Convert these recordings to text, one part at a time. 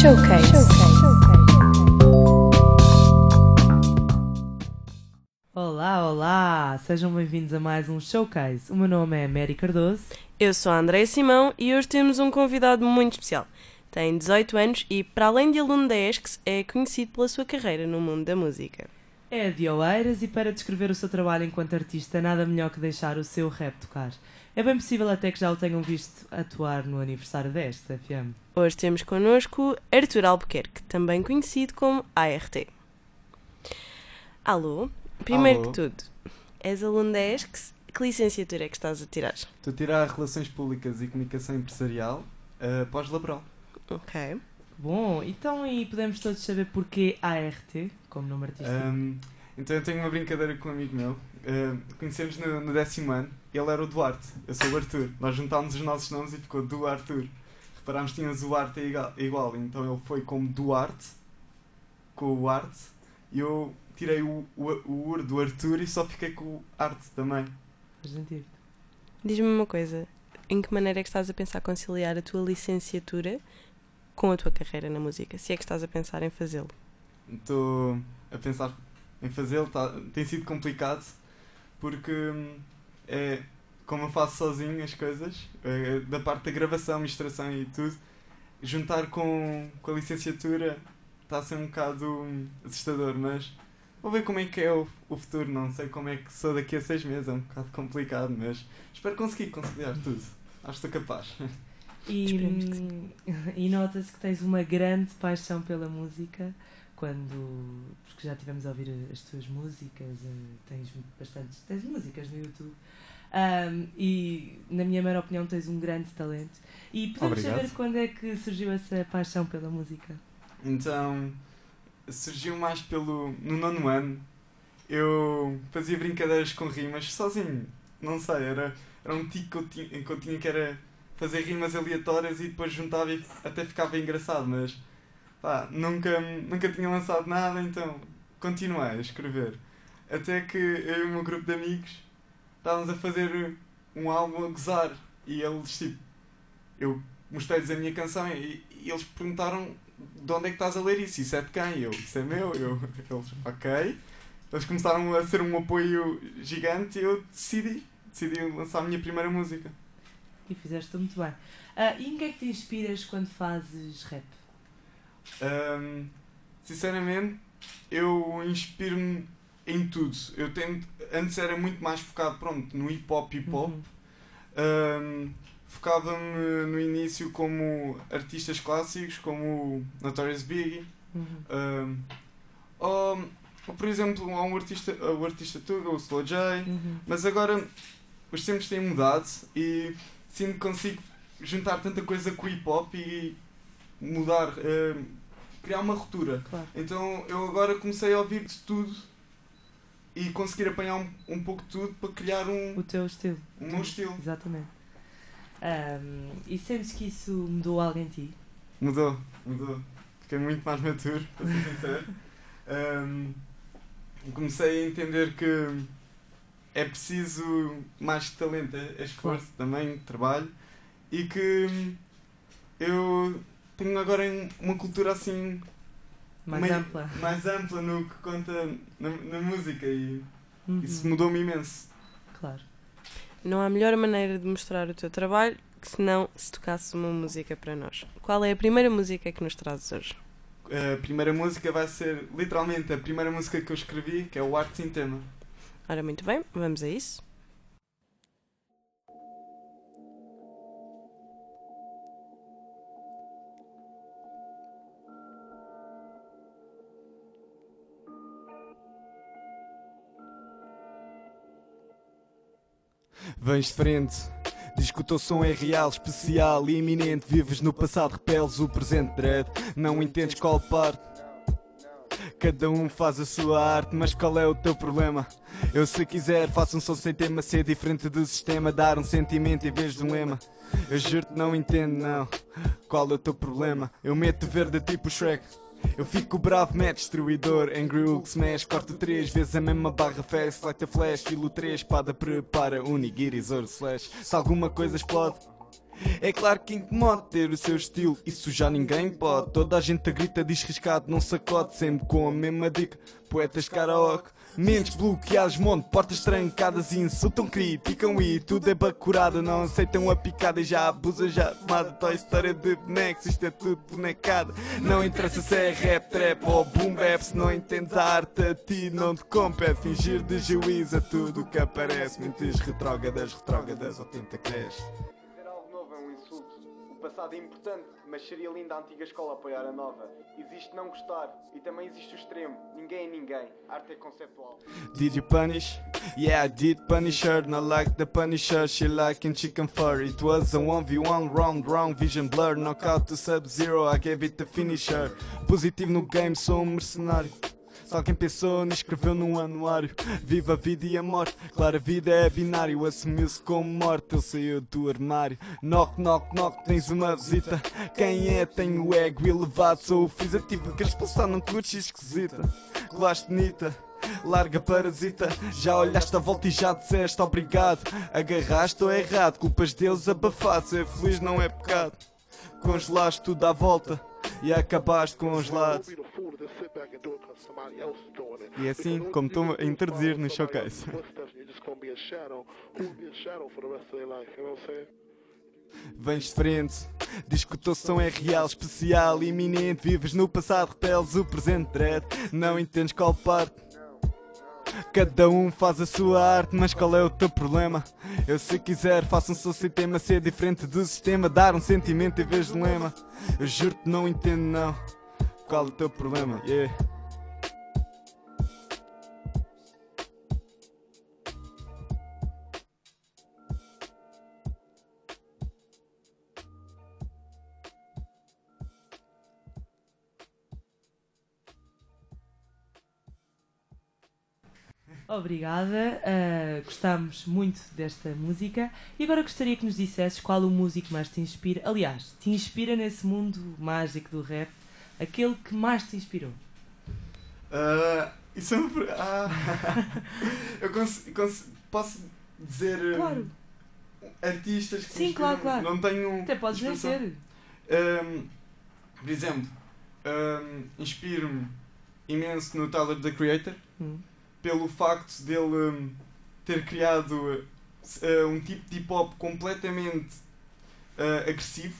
Showcase. Olá, olá! Sejam bem-vindos a mais um Showcase. O meu nome é Mary Cardoso. Eu sou a Andréia Simão e hoje temos um convidado muito especial. Tem 18 anos e, para além de aluno da ESCS, é conhecido pela sua carreira no mundo da música. É de Oeiras e para descrever o seu trabalho enquanto artista, nada melhor que deixar o seu rap tocar. É bem possível até que já o tenham visto atuar no aniversário deste FM. Hoje temos connosco Arthur Albuquerque, também conhecido como ART. Alô? Primeiro Alô. que tudo, és aluno da ESCS? Que licenciatura é que estás a tirar? Estou a tirar Relações Públicas e Comunicação Empresarial uh, pós-laboral. Ok. Bom, então e podemos todos saber porquê ART, como nome artístico? Um, então eu tenho uma brincadeira com um amigo meu. Uh, conhecemos no, no décimo ano. Ele era o Duarte, eu sou o Arthur. Nós juntámos os nossos nomes e ficou Du Arthur. Reparámos que tínhamos o Arte igual, igual, então ele foi como Duarte, com o Arte, e eu tirei o, o, o Ur do Arthur e só fiquei com o Arte também. Faz sentido. Diz-me uma coisa, em que maneira é que estás a pensar conciliar a tua licenciatura com a tua carreira na música? Se é que estás a pensar em fazê-lo? Estou a pensar em fazê-lo, tá, tem sido complicado porque hum, é como eu faço sozinho as coisas, é, da parte da gravação, mistura e tudo, juntar com, com a licenciatura está a ser um bocado hum, assustador, mas vou ver como é que é o, o futuro, não sei como é que sou daqui a seis meses, é um bocado complicado, mas espero conseguir conciliar tudo. Acho que sou capaz. E, e nota-se que tens uma grande paixão pela música quando. Porque já tivemos a ouvir as tuas músicas, eh, tens bastantes. tens músicas no YouTube. Ahm, e na minha maior opinião tens um grande talento. E podemos Obrigado. saber quando é que surgiu essa paixão pela música? Então surgiu mais pelo. no nono ano. Eu fazia brincadeiras com rimas sozinho. Não sei, era, era um tico que eu, tinha, que eu tinha que era fazer rimas aleatórias e depois juntava e até ficava engraçado, mas pá, nunca, nunca tinha lançado nada, então continuei a escrever. Até que eu e o meu grupo de amigos estávamos a fazer um álbum a gozar e eles tipo. Eu mostrei-lhes a minha canção e, e eles perguntaram de onde é que estás a ler isso? Isso é de quem? Eu, isso é meu. Eu, eles, ok. Eles começaram a ser um apoio gigante e eu decidi, decidi lançar a minha primeira música. E fizeste muito bem. Ah, e em que é que te inspiras quando fazes rap? Ahm, sinceramente, eu inspiro-me em tudo. Eu tento, antes era muito mais focado pronto, no hip hop hip hop. Uhum. Ahm, Focava-me no início como artistas clássicos, como Notorious Big, Uhum. Um, ou, ou, por exemplo, há um artista, o artista Tuga, o Slow J, Uhum. mas agora os tempos têm mudado e sinto que consigo juntar tanta coisa com o hip hop e mudar, um, criar uma ruptura. Claro. Então eu agora comecei a ouvir de tudo e conseguir apanhar um, um pouco de tudo para criar um, O teu estilo. um meu estilo. Exatamente. Ahm, e sentes que isso mudou algo em ti? Mudou, mudou. Fiquei muito mais maturo, para ser sincero. Um, comecei a entender que é preciso mais talento, é é esforço também, trabalho e que eu tenho agora um- uma cultura assim Mais meio- ampla. mais ampla no que conta na, na música e Uhum. isso mudou-me imenso. Claro. Não há melhor maneira de mostrar o teu trabalho que se não se tocasses uma música para nós. Qual é a primeira música que nos trazes hoje? A primeira música vai ser literalmente a primeira música que eu escrevi, que é o Arte Sem Tema. Ora, muito bem, vamos a isso. Vens de frente, diz que o teu som é real, especial e iminente. Vives no passado, repeles o presente, dread. Não entendes qual parte. Cada um faz a sua arte, mas qual é o teu problema? Eu, se quiser, faço um som sem tema, ser diferente do sistema, dar um sentimento em vez de um lema. Eu juro-te, não entendo, não. Qual é o teu problema? Eu meto verde tipo Shrek. Eu fico bravo, mad destruidor, Angry Hulk smash, corto três vezes a mesma barra fast, light a flash, filo 3, espada prepara, unigiri, zoro slash. Se alguma coisa explode, É claro que incomoda ter o seu estilo, isso já ninguém pode. Toda a gente grita, diz riscado, não sacode, sempre com a mesma dica. Poetas karaoke, mentes bloqueados, monte, portas trancadas insultam, criticam e tudo é bacurada. Não aceitam a picada e já abusam, já amada. Tua história de bonecos, isto é tudo bonecada. Não interessa se é rap, trap ou boom bap, se não entendes a arte, a ti não te compete. Fingir de juízo a tudo que aparece. Mentes retrógradas, retrógradas, ou tenta cresce. Dizer algo novo é um insulto. O passado é importante, mas seria lindo a antiga escola apoiar a nova. Existe não gostar e também existe o extremo. Ninguém é ninguém. Arte é conceptual. Did you punish? Yeah, I did punish her. Not like the punisher, she like in chicken fur. It was a 1v1 round, wrong vision blur. Knockout to sub-zero, I gave it the finisher. Positivo no game, sou um mercenário. Se alguém pensou, nem escreveu num anuário. Viva a vida e a morte, claro, a vida é binário. Assumiu-se como morte, ele saiu do armário. Knock, knock, knock, tens uma visita. Quem é? Tem o ego elevado, sou o fisativo. Queres passar num clutch esquisita? Colaste bonita. Larga parasita, já olhaste a volta e já disseste obrigado. Agarraste ou errado, culpas deles abafado. Ser feliz não é pecado. Congelaste tudo à volta e acabaste congelado. E é assim como estou a introduzir no showcase. Vens de frente, diz que o teu som é real, especial, iminente. Vives no passado, repeles o presente dread. Não entendes qual parte. Cada um faz a sua arte, mas qual é o teu problema? Eu se quiser faço um seu sistema ser diferente do sistema, dar um sentimento em vez de lema. Eu juro-te não entendo não. Qual o teu problema? Yeah. Obrigada, uh, gostámos muito desta música e agora gostaria que nos dissesses qual o músico mais te inspira. Aliás, te inspira nesse mundo mágico do rap, aquele que mais te inspirou. Uh, isso é uma. Ah, eu cons cons posso dizer. hum, Claro. Artistas que Sim, claro, claro. Não tenho. Até podes nem ser. Um, por exemplo, um, inspiro-me imenso no Tyler the Creator Hum. pelo facto dele um, ter criado uh, um tipo de hip hop completamente uh, agressivo,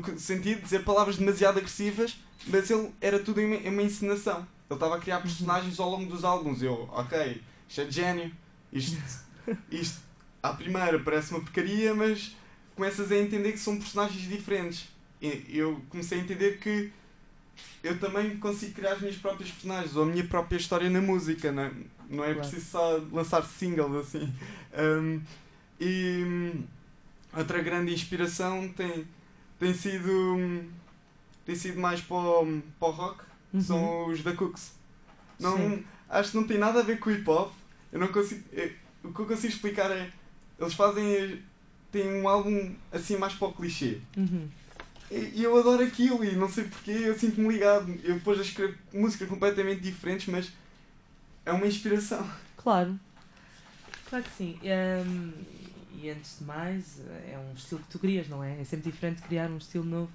no sentido de dizer palavras demasiado agressivas, mas ele era tudo em uma, encenação. Ele estava a criar personagens ao longo dos álbuns. Eu, ok, isto é de gênio, isto, isto à primeira parece uma porcaria, mas começas a entender que são personagens diferentes. E eu comecei a entender que eu também consigo criar as minhas próprias personagens ou a minha própria história na música, não é, não é Claro. preciso só lançar singles assim. Um, e hum, outra grande inspiração tem, tem sido hum, tem sido mais para o, para o rock, Uhum. são os da Cooks. Não, Sim. acho que não tem nada a ver com hip hop. Eu não consigo. é, o que eu consigo explicar é. Eles fazem. têm um álbum assim mais para o clichê. Uhum. E e eu adoro aquilo e não sei porquê, eu sinto-me ligado. Eu depois escrevo músicas completamente diferentes, mas é uma inspiração. Claro. Claro que sim. Hum, e antes de mais, é um estilo que tu crias, não é? É sempre diferente criar um estilo novo.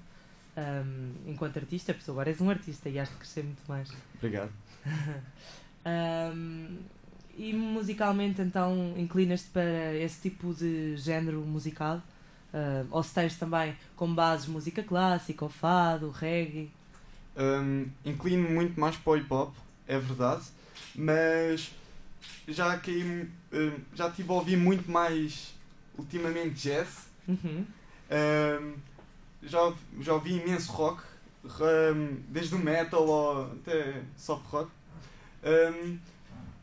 hum, enquanto artista, porque agora és um artista e has de crescer muito mais. Obrigado. Hum, e musicalmente, então, inclinas-te para esse tipo de género musical? Hum, ou se tens também como bases música clássica, ou fado, reggae? Hum, inclino muito mais para o hip hop, é verdade, mas já caí. hum, já estive a ouvir muito mais ultimamente jazz. Uhum. Um, já, já ouvi imenso rock, um, desde o metal ao até soft rock. Um,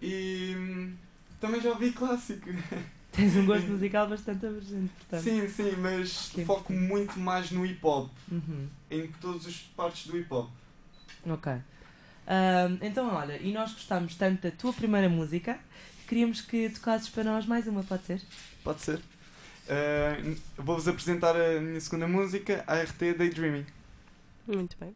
e hum, também já ouvi clássico. Tens um gosto musical bastante abrangente, portanto. Sim, sim, mas Que foco muito mais no hip hop, Uhum. em todas as partes do hip hop. Ok. Ahm, então, olha, e nós gostámos tanto da tua primeira música que queríamos que tocasses para nós mais uma, pode ser? Pode ser. Eh, vou-vos apresentar a minha segunda música, ART Daydreaming. Muito bem.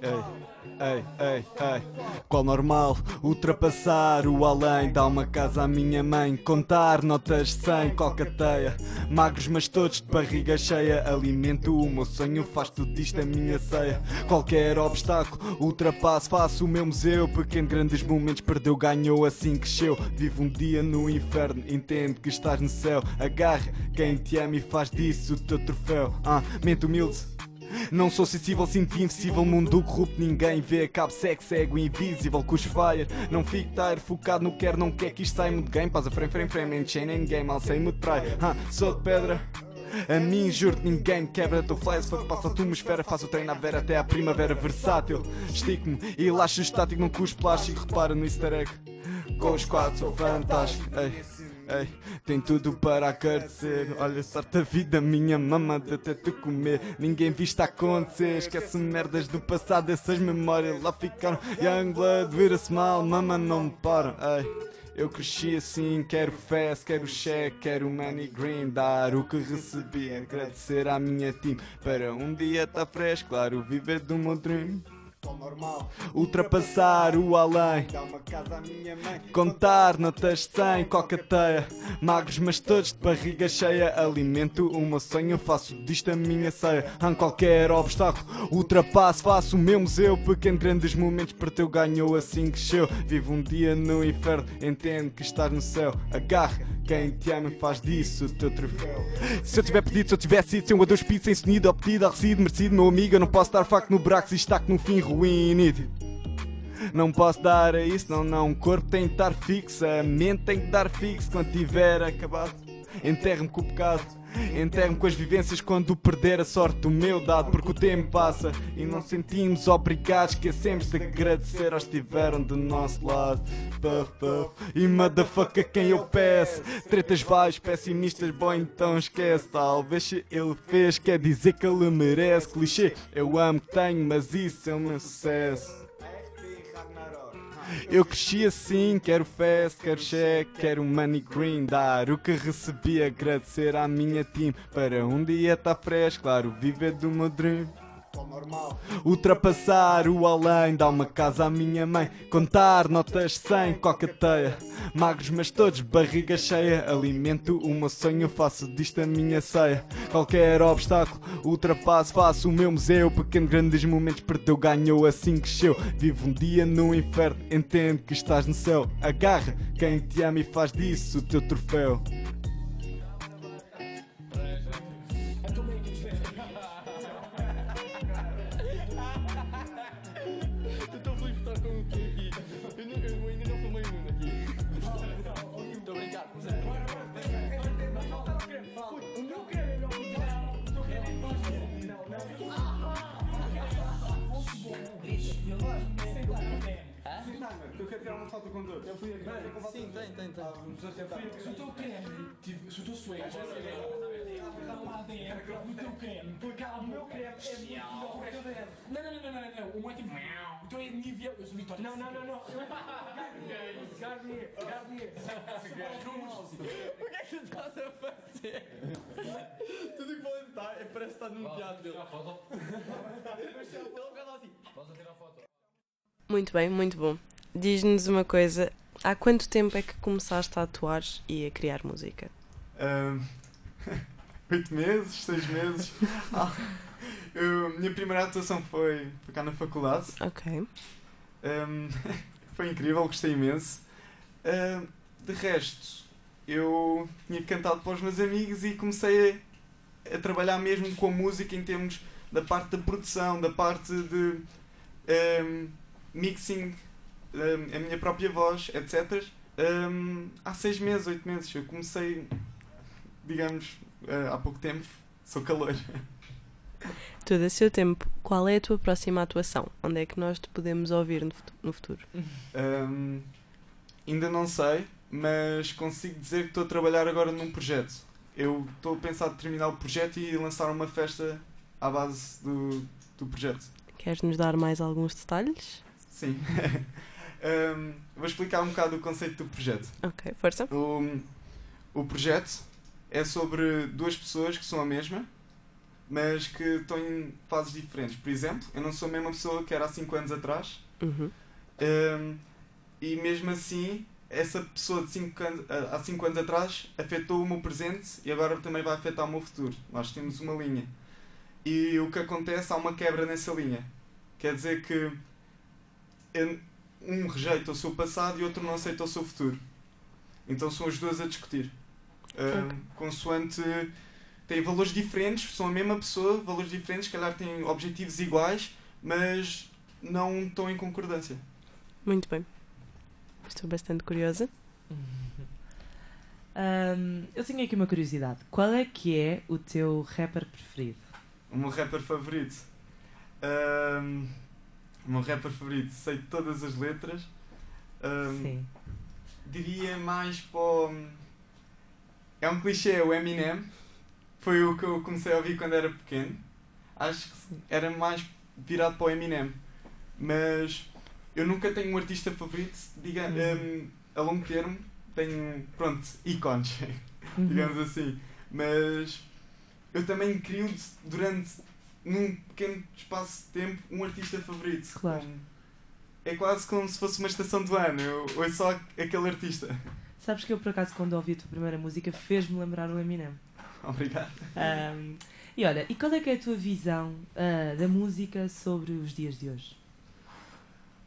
É ei, ei, ei. Qual normal? Ultrapassar o além. Dá uma casa à minha mãe. Contar notas sem cocateia. Magros, mas todos de barriga cheia. Alimento o meu sonho, faz tudo isto a minha ceia. Qualquer obstáculo, ultrapasso, faço o meu museu. Pequeno, grandes momentos, perdeu, ganhou, assim cresceu. Vive um dia no inferno, entende que estás no céu. Agarra quem te ama e faz disso o teu troféu. Ah, mente humilde. Não sou sensível, sinto invisível, mundo corrupto, ninguém vê. Cabo sexo, ego invisível, com fire. Não fico estar focado no quer, não quer que isto saia muito game. Passa frame, frame, frame, nem chain, nem game, mal sem me trai. Ah, sou de pedra. A mim juro-te ninguém quebra teu flash Fuck passa a tua atmosfera, faz o treino à vera até à primavera versátil Estico-me e laxo estático, não cuspo plástico Repara no easter egg Com os quatro sou fantástico ei, tem tudo para acontecer Olha, sorte a vida, minha mama de até te comer. Ninguém viste acontecer. Esquece merdas do passado, essas memórias lá ficaram. Young blood, vira-se mal, mama não me param Ei eu cresci assim, quero fast, quero cheque, quero money green, dar o que recebi, agradecer à minha team. Para um dia tá fresco, claro, viver do meu dream. Normal. Ultrapassar o além, contar notas sem cocateia. Magros, mas todos de barriga cheia. Alimento o meu sonho, faço disto a minha ceia. Em qualquer obstáculo, ultrapasso, faço o meu museu. Pequeno, grandes momentos, perdeu, ganhou, assim cresceu. Vivo um dia no inferno, entendo que estás no céu. Agarra quem te ama faz disso o teu troféu. Se eu tiver pedido, se eu tivesse sido, sem um adeus pedido, sem sonido, obtido, recebido, merecido, meu amigo, eu não posso dar facto no braço e estaque no fim ruim nítido. Não posso dar a isso, não, não. O corpo tem que estar fixo, a mente tem que estar fixo quando tiver acabado. Enterre-me com o pecado, enterre-me com as vivências quando perder a sorte do meu dado. Porque o tempo passa e não sentimos obrigados. Esquecemos de agradecer aos que estiveram do nosso lado. Puff, puff. E motherfucker quem eu peço. Tretas vais, pessimistas, bom então esquece. Talvez se ele fez, quer dizer que ele merece. Clichê, eu amo que tenho, mas isso é meu sucesso. Eu cresci assim, quero fast, quero cheque, quero money green, dar o que recebi, agradecer à minha team para um dia tá fresco, claro, viver do meu dream. Ultrapassar o além, dar uma casa à minha mãe, contar notas sem cocateia. Magros, mas todos barriga cheia. Alimento o meu sonho, faço disto a minha ceia. Qualquer obstáculo, ultrapasso, faço o meu museu. Pequeno, grandes momentos, perdeu, ganhou, assim cresceu. Vivo um dia no inferno, entende que estás no céu. Agarra quem te ama e faz disso o teu troféu. Muito bem, muito bom. Diz-nos uma coisa: há quanto tempo é que começaste a atuar e a criar música? Ahm, Oito meses, seis meses. Ah, eu- minha primeira atuação foi, foi cá na faculdade. Ok. Ahm, foi incrível, gostei imenso. Ahm, de resto, eu tinha cantado para os meus amigos e comecei a, a trabalhar mesmo com a música em termos da parte da produção, da parte de ahm, mixing, ahm, a minha própria voz, etc. Ahm, há seis meses, oito meses. Eu comecei, digamos, ah, há pouco tempo. Sou calor. Tudo a seu tempo, qual é a tua próxima atuação? Onde é que nós te podemos ouvir no futu- no futuro? Hum, ainda não sei, mas consigo dizer que estou a trabalhar agora num projeto. Eu estou a pensar em terminar o projeto e lançar uma festa à base do, do projeto. Queres nos dar mais alguns detalhes? Sim. Hum, vou explicar um bocado o conceito do projeto. Ok, força. O, o projeto é sobre duas pessoas que são a mesma, mas que estão em fases diferentes. Por exemplo, eu não sou a mesma pessoa que era há 5 anos atrás, Uhum. um, e mesmo assim, essa pessoa de cinco anos, ah, há 5 anos atrás afetou o meu presente e agora também vai afetar o meu futuro. Nós temos uma linha. E o que acontece, há uma quebra nessa linha. Quer dizer que um rejeita o seu passado e outro não aceita o seu futuro. Então são os dois a discutir. Um. Consoante têm valores diferentes, são a mesma pessoa, valores diferentes, se calhar têm objetivos iguais, mas não estão em concordância. Muito bem. Estou bastante curiosa. Eu tenho aqui uma curiosidade. Qual é que é o teu rapper preferido? O meu rapper favorito. Ahm, o meu rapper favorito, sei todas as letras. Ahm, Sim. diria mais para o... É um clichê, o Eminem. Foi o que eu comecei a ouvir quando era pequeno. Acho que era mais virado para o Eminem. Mas eu nunca tenho um artista favorito, diga, Uhum. hum, a longo termo. Tenho, pronto, ícones, Uhum. digamos assim. Mas eu também crio durante, num pequeno espaço de tempo, um artista favorito. Claro. Um- É quase como se fosse uma estação do ano. Eu ouço só aquele artista. Sabes que eu, por acaso, quando ouvi a tua primeira música, fez-me lembrar o Eminem. Obrigado. Ahm, e olha, e qual é que é a tua visão ah, da música sobre os dias de hoje?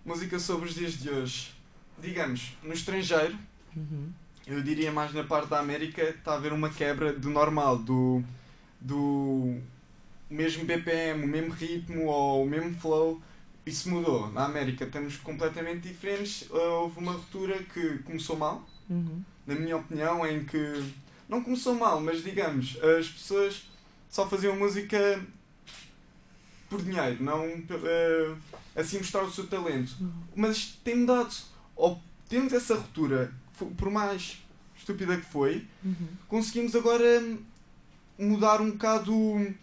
Música sobre os dias de hoje. Digamos, no estrangeiro, Uhum. eu diria mais na parte da América, está a haver uma quebra do normal, do, do mesmo BPM, o mesmo ritmo ou o mesmo flow. Isso mudou. Na América estamos completamente diferentes. Uh, Houve uma ruptura que começou mal, Uhum. na minha opinião, em que não começou mal, mas digamos, as pessoas só faziam música por dinheiro, não eh, assim mostrar o seu talento. Mas tem mudado. Ou temos essa ruptura, por mais estúpida que foi, Uhum. conseguimos agora mudar um bocado o-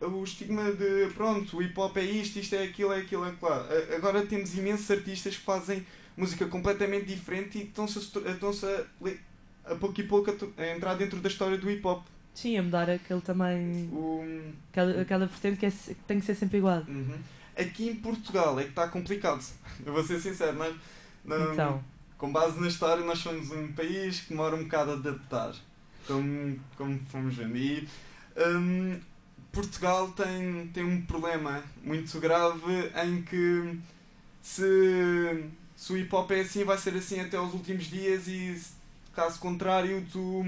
o estigma de pronto, o hip hop é isto, isto é aquilo, é aquilo, é. A- Agora temos imensos artistas que fazem música completamente diferente e estão-se a, estão-se a, a pouco e pouco a, a entrar dentro da história do hip hop. Sim, a mudar aquele também. O, Aquela, aquela vertente que, é, que tem que ser sempre igual. Uhum. Aqui em Portugal é que está complicado. Eu vou ser sincero, nós, não- Então, com base na história, nós somos um país que demora um bocado a adaptar, como, como fomos vendo. E hum, Portugal tem, tem um problema muito grave em que se, se o hip hop é assim, vai ser assim até aos últimos dias e caso contrário, tu.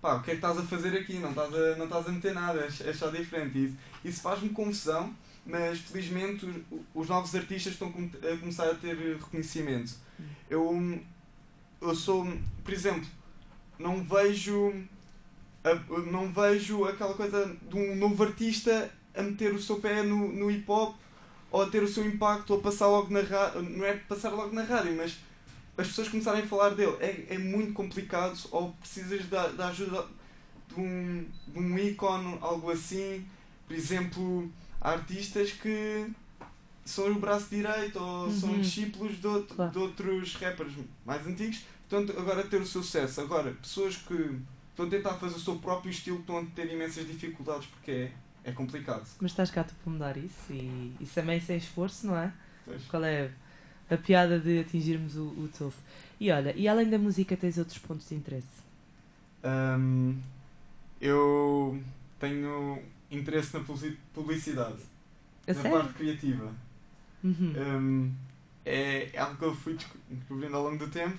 Pá, o que é que estás a fazer aqui? Não estás a, não estás a meter nada, é, é só diferente. Isso, isso faz-me confusão, mas felizmente os, os novos artistas estão a começar a ter reconhecimento. Eu, eu sou, por exemplo, não vejo não vejo aquela coisa de um novo artista a meter o seu pé no, no hip hop ou a ter o seu impacto ou a passar logo na rádio, não é passar logo na rádio, mas as pessoas começarem a falar dele. É, é muito complicado ou precisas da, da ajuda de um, de um ícone, algo assim. Por exemplo, há artistas que são o braço direito ou são Uhum. discípulos de, outro- Claro. de outros rappers mais antigos, portanto agora ter o seu sucesso. Agora, pessoas que estão a tentar fazer o seu próprio estilo estão a ter imensas dificuldades porque é, é complicado. mas estás cá tu para mudar isso e isso também sem esforço, não é? Pois. Qual é a piada de atingirmos o, o topo? E olha, e além da música, tens outros pontos de interesse? Hum, eu tenho interesse na publici- publicidade, A na sério? parte criativa. Uhum. Hum, é, é algo que eu fui desco- descobrindo ao longo do tempo.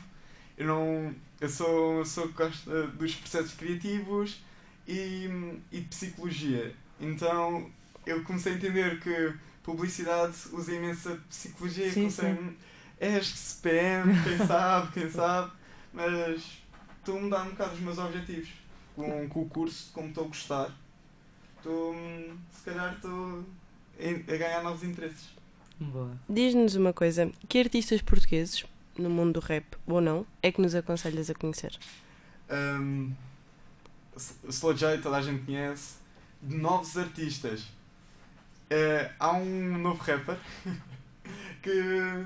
Eu não. Eu sou uma pessoa que gosta dos processos criativos e, e de psicologia. Então eu comecei a entender que publicidade usa imensa psicologia. Sim, comecei, É acho que CPM, quem sabe, quem sabe. Mas estou a mudar um bocado os meus objetivos com, com o curso, como estou a gostar. Estou. Se calhar estou a ganhar novos interesses. Boa. Diz-nos uma coisa: que artistas portugueses, no mundo do rap ou não, é que nos aconselhas a conhecer? Um, Slow J, toda a gente conhece. De novos artistas. Eh, há um novo rapper que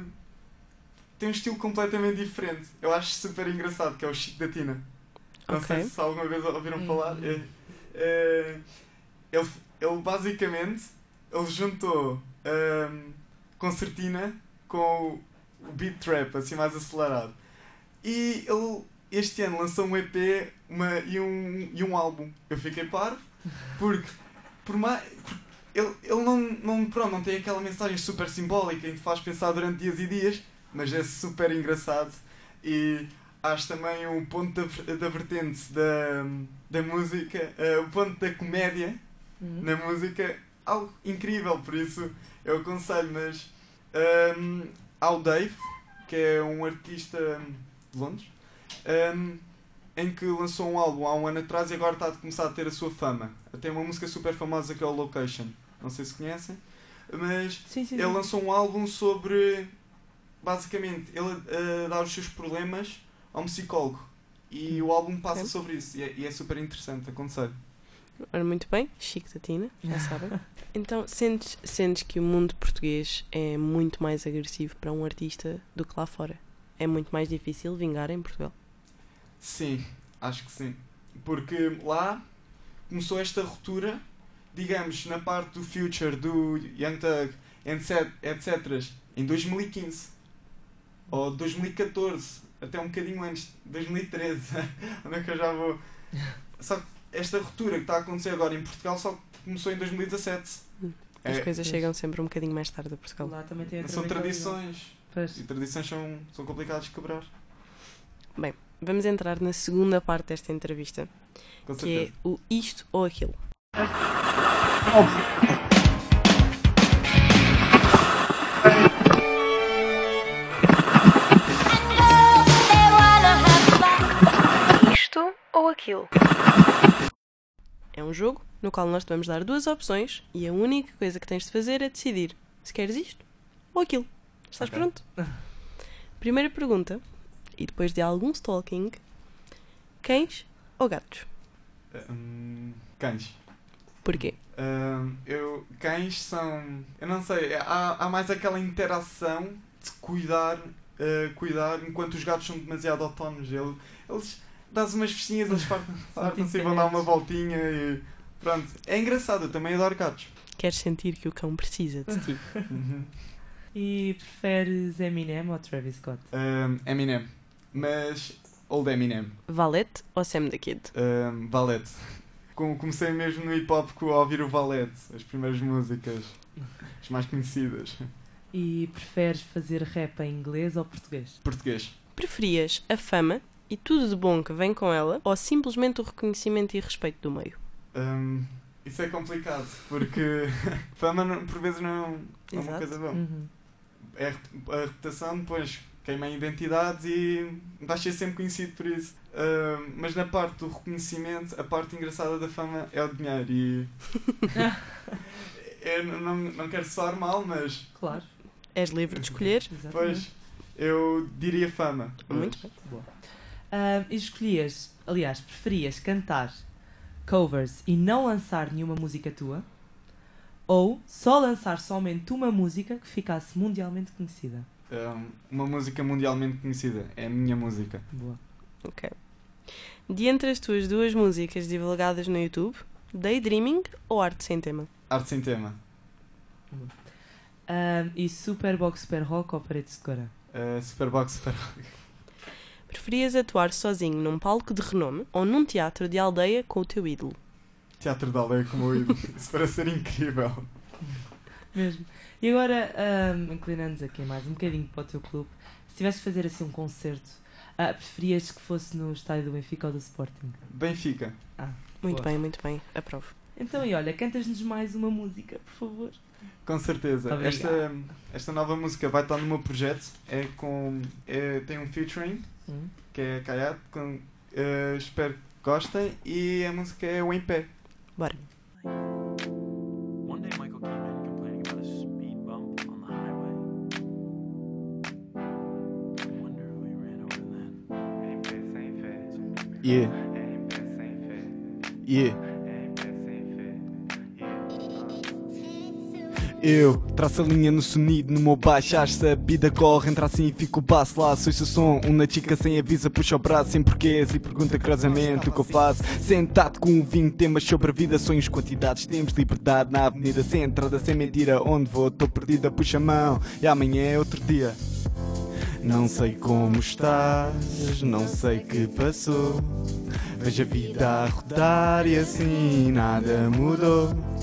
tem um estilo completamente diferente. Eu acho super engraçado, que é o Chico da Tina. Não Ok. sei se alguma vez ouviram Hum. falar. Eh, ele, ele basicamente ele juntou ahm, concertina com o beat trap, assim mais acelerado. E ele este ano lançou um EP uma, e, um, e um álbum. Eu fiquei parvo, porque por mais. Ele, ele não, não, pronto, não tem aquela mensagem super simbólica que te faz pensar durante dias e dias, mas é super engraçado. E acho também um ponto da, da vertente da, da música, eh, o ponto da comédia Uhum. na música, algo incrível, por isso eu aconselho, mas hum, há o Dave, que é um artista de Londres, hum, em que lançou um álbum há um ano atrás e agora está a começar a ter a sua fama. Tem uma música super famosa que é o Location, não sei se conhecem, mas Sim, sim, ele sim. lançou um álbum sobre basicamente ele a dar os seus problemas a um psicólogo. E o álbum passa sobre isso e é, e é super interessante, aconselho. Ora, muito bem, Chico da Tina, já sabem. Então, sentes, sentes que o mundo português é muito mais agressivo para um artista do que lá fora? É muito mais difícil vingar em Portugal? Sim, acho que sim. Porque lá começou esta ruptura, digamos, na parte do Future, do Young Thug, etc, etc, em 2015. Ou 2014, até um bocadinho antes, 2013, onde é que eu já vou. Só que esta ruptura que está a acontecer agora em Portugal só começou em 2017. As É, coisas Pois. chegam sempre um bocadinho mais tarde a Portugal. Lá também tem a são tradições. E tradições são, são complicadas de quebrar. Vamos entrar na segunda parte desta entrevista, Com que é certeza. o isto ou aquilo. Isto ou aquilo? É um jogo no qual nós te vamos dar duas opções e a única coisa que tens de fazer é decidir se queres isto ou aquilo. Estás Ok. pronto? Primeira pergunta, e depois de algum stalking, cães ou gatos? Hum, cães. Porquê? Hum, eu, cães são. Eu não sei, há, há mais aquela interação de cuidar, eh, cuidar enquanto os gatos são demasiado autónomos. Ele- Eles dás umas festinhas, eles fartam- fartam-se e vão dar uma voltinha e. Pronto. É engraçado, eu também adoro gatos. Queres sentir que o cão precisa de ti? Uhum. E preferes Eminem ou Travis Scott? Hum, Eminem. Mas. Old Eminem. Valete ou Sam the Kid? Hum, Valete. Com- Comecei mesmo no hip hop com a ouvir o Valete, as primeiras músicas, as mais conhecidas. E preferes fazer rap em inglês ou português? Português. Preferias a fama e tudo de bom que vem com ela ou simplesmente o reconhecimento e respeito do meio? Hum, isso é complicado, porque fama não- por vezes não é uma Exato. coisa boa. Uhum. É a rep- a reputação depois queima a identidade e vais ser sempre conhecido por isso. Hum, mas na parte do reconhecimento, a parte engraçada da fama é o dinheiro e. eu não, não, não quero soar mal, mas Claro, És livre de escolher? pois eu diria fama. Muito bem. Ah, e escolhias, aliás, preferias cantar covers e não lançar nenhuma música tua? Ou só lançar somente uma música que ficasse mundialmente conhecida? Hum, uma música mundialmente conhecida. É a minha música. Boa. Ok. De entre as tuas duas músicas divulgadas no YouTube, Daydreaming ou Arte Sem Tema? Arte sem tema. Ah, e Superbox Super Rock ou Paredes de Cora? Uh, Superbox, Super Preferias atuar sozinho num palco de renome ou num teatro de aldeia com o teu ídolo? Teatro da Aldeia como o ídolo. Isso parece ser incrível. Mesmo. E agora, ah, inclinando-nos aqui mais um bocadinho para o teu clube, se tivesse de fazer assim um concerto, ah, preferias que fosse no estádio do Benfica ou do Sporting? Benfica. Muito Boa. bem, muito bem. Aprovo. Então, e olha, cantas-nos mais uma música, por favor. Com certeza. Obrigado. Esta, esta nova música vai estar no meu projeto. É com. É, tem um featuring, Hum? que é Kayat. Com, eh, espero que gostem. E a música é o Em Pé. Bora. One day Eu traço a linha no sonido, no meu baixo acho a vida corre, entra assim e fica o baço lá, sou esse som, uma chica sem avisa, puxa o braço sem porquês e pergunta curiosamente o que eu faço. Sentado com um vinho, temas sobre a vida, sonhos, quantidades, temos liberdade na avenida, sem entrada, sem mentira, onde vou, estou perdida, puxa a mão, e amanhã é outro dia. Não sei como estás, não sei que passou. Vejo a vida a rodar e assim nada mudou.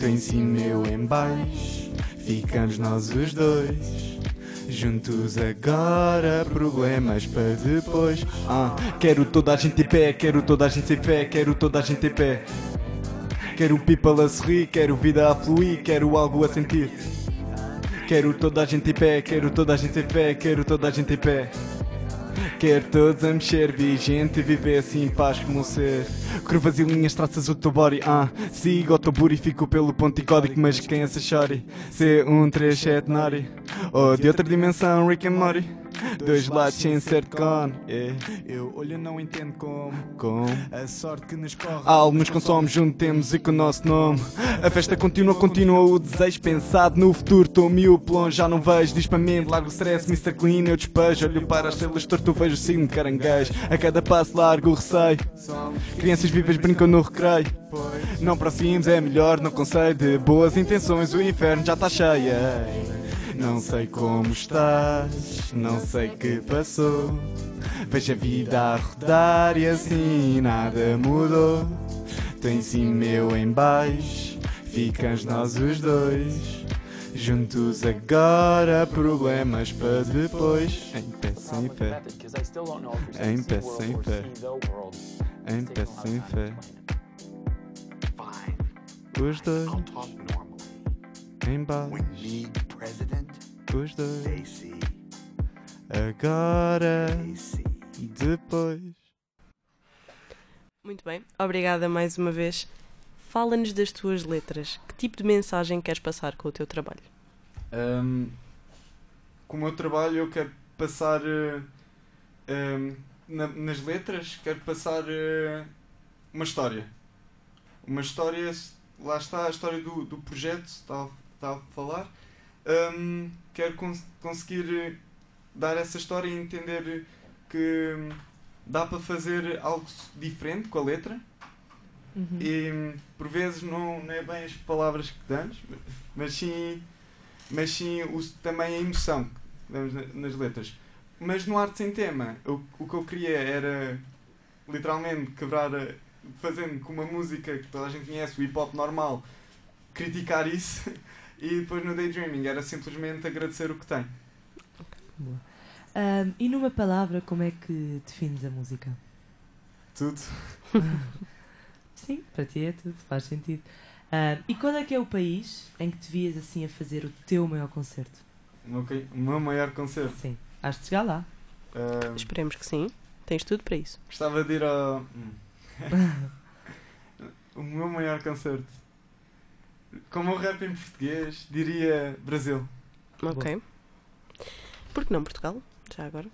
Tu em cima, eu em baixo, ficamos nós os dois. Juntos agora, problemas para depois. Ah, quero toda a gente em pé, quero toda a gente sem fé, quero toda a gente em pé. Quero people a sorrir, quero vida a fluir, quero algo a sentir. Quero toda a gente em pé, quero toda a gente em pé, quero toda a gente em pé. Quero todos a mexer, vi gente viver assim em paz como um ser. Curvas e linhas traças o teu body, ah. Sigo o teu fico pelo ponto e código, mas quem é essa chore? C137 Nori, ou de outra dimensão, Rick and Morty. Dois lados sem ser con, yeah. Eu olho não entendo como, como a sorte que nos corre. Algo nos consome, junto temos e com o nosso nome. A festa continua, continua o desejo pensado no futuro. Estou mil longe, já não vejo. Para mim, largo o stress, Mr. Clean, eu despejo. Olho para as estrelas, torto, vejo o signo de caranguejo. A cada passo largo o receio. Crianças vivas brincam no recreio. Não aproximos, é melhor, não conselho de boas intenções. O inferno já está cheio. Não sei como estás, não sei que passou. Vejo a vida a rodar e assim nada mudou. Tu em cima, eu em baixo, ficamos nós os dois. Juntos agora, problemas para depois. Em pé sem fé, Em pé sem fé. em pé sem fé. Os dois em baixo, os dois. Agora, depois. Muito bem, obrigada mais uma vez. Fala-nos das tuas letras. Que tipo de mensagem queres passar com o teu trabalho? Um, com o meu trabalho eu quero passar eh, um, na- nas letras, quero passar eh, uma história. Uma história, lá está a história do, do projeto, está, está a falar. Um, quero cons- conseguir eh, dar essa história e entender que hum, dá para fazer algo diferente com a letra. Uhum. E hum, por vezes não, não é bem as palavras que damos, mas sim, mas sim o, também a emoção que damos na- nas letras. Mas no Arte Sem Tema, o, o que eu queria era literalmente quebrar, a- fazendo com uma música que toda a gente conhece, o hip hop normal, criticar isso. E depois no Daydreaming era simplesmente agradecer o que tem. Boa. Ahm, e numa palavra, como é que defines a música? Tudo. Sim, para ti é tudo, faz sentido. Ahm, e qual é que é o país em que te vias assim a fazer o teu maior concerto? O meu, o meu maior concerto. Sim, has de chegar lá. Ah, Esperemos que sim. Tens tudo para isso. Gostava de ir ao. Hum. o meu maior concerto. Como o rap em português, diria Brasil. Ok. Por que não Portugal? Já agora?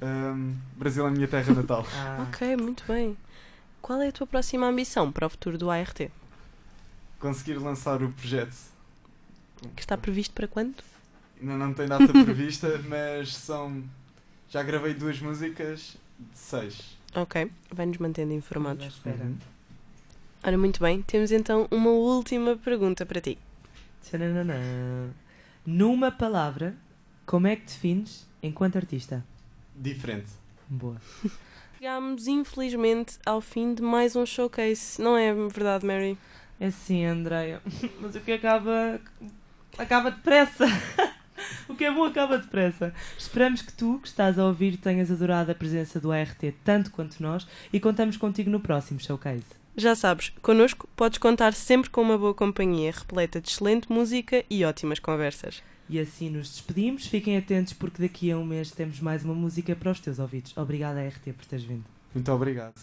Ahm, Brasil é a minha terra natal. Ah, Ok, muito bem. Qual é a tua próxima ambição para o futuro do ART? Conseguir lançar o projeto. Que está previsto para quando? Ainda não tem data prevista, mas são. Já gravei duas músicas de seis. Ok, vai-nos mantendo informados. espera. Uhum. Ora, muito bem. Temos então uma última pergunta para ti. Tchananã. Numa palavra, como é que defines enquanto artista? Diferente. Boa. Chegámos, infelizmente, ao fim de mais um showcase. Não é verdade, Mary? É sim, Andreia. Mas o que acaba. acaba depressa. o que é bom acaba depressa. Esperamos que tu, que estás a ouvir, tenhas adorado a presença do ART tanto quanto nós e contamos contigo no próximo showcase. Já sabes, connosco podes contar sempre com uma boa companhia, repleta de excelente música e ótimas conversas. E assim nos despedimos. Fiquem atentos porque daqui a um mês temos mais uma música para os teus ouvidos. Obrigada, RT, por teres vindo. Muito obrigado.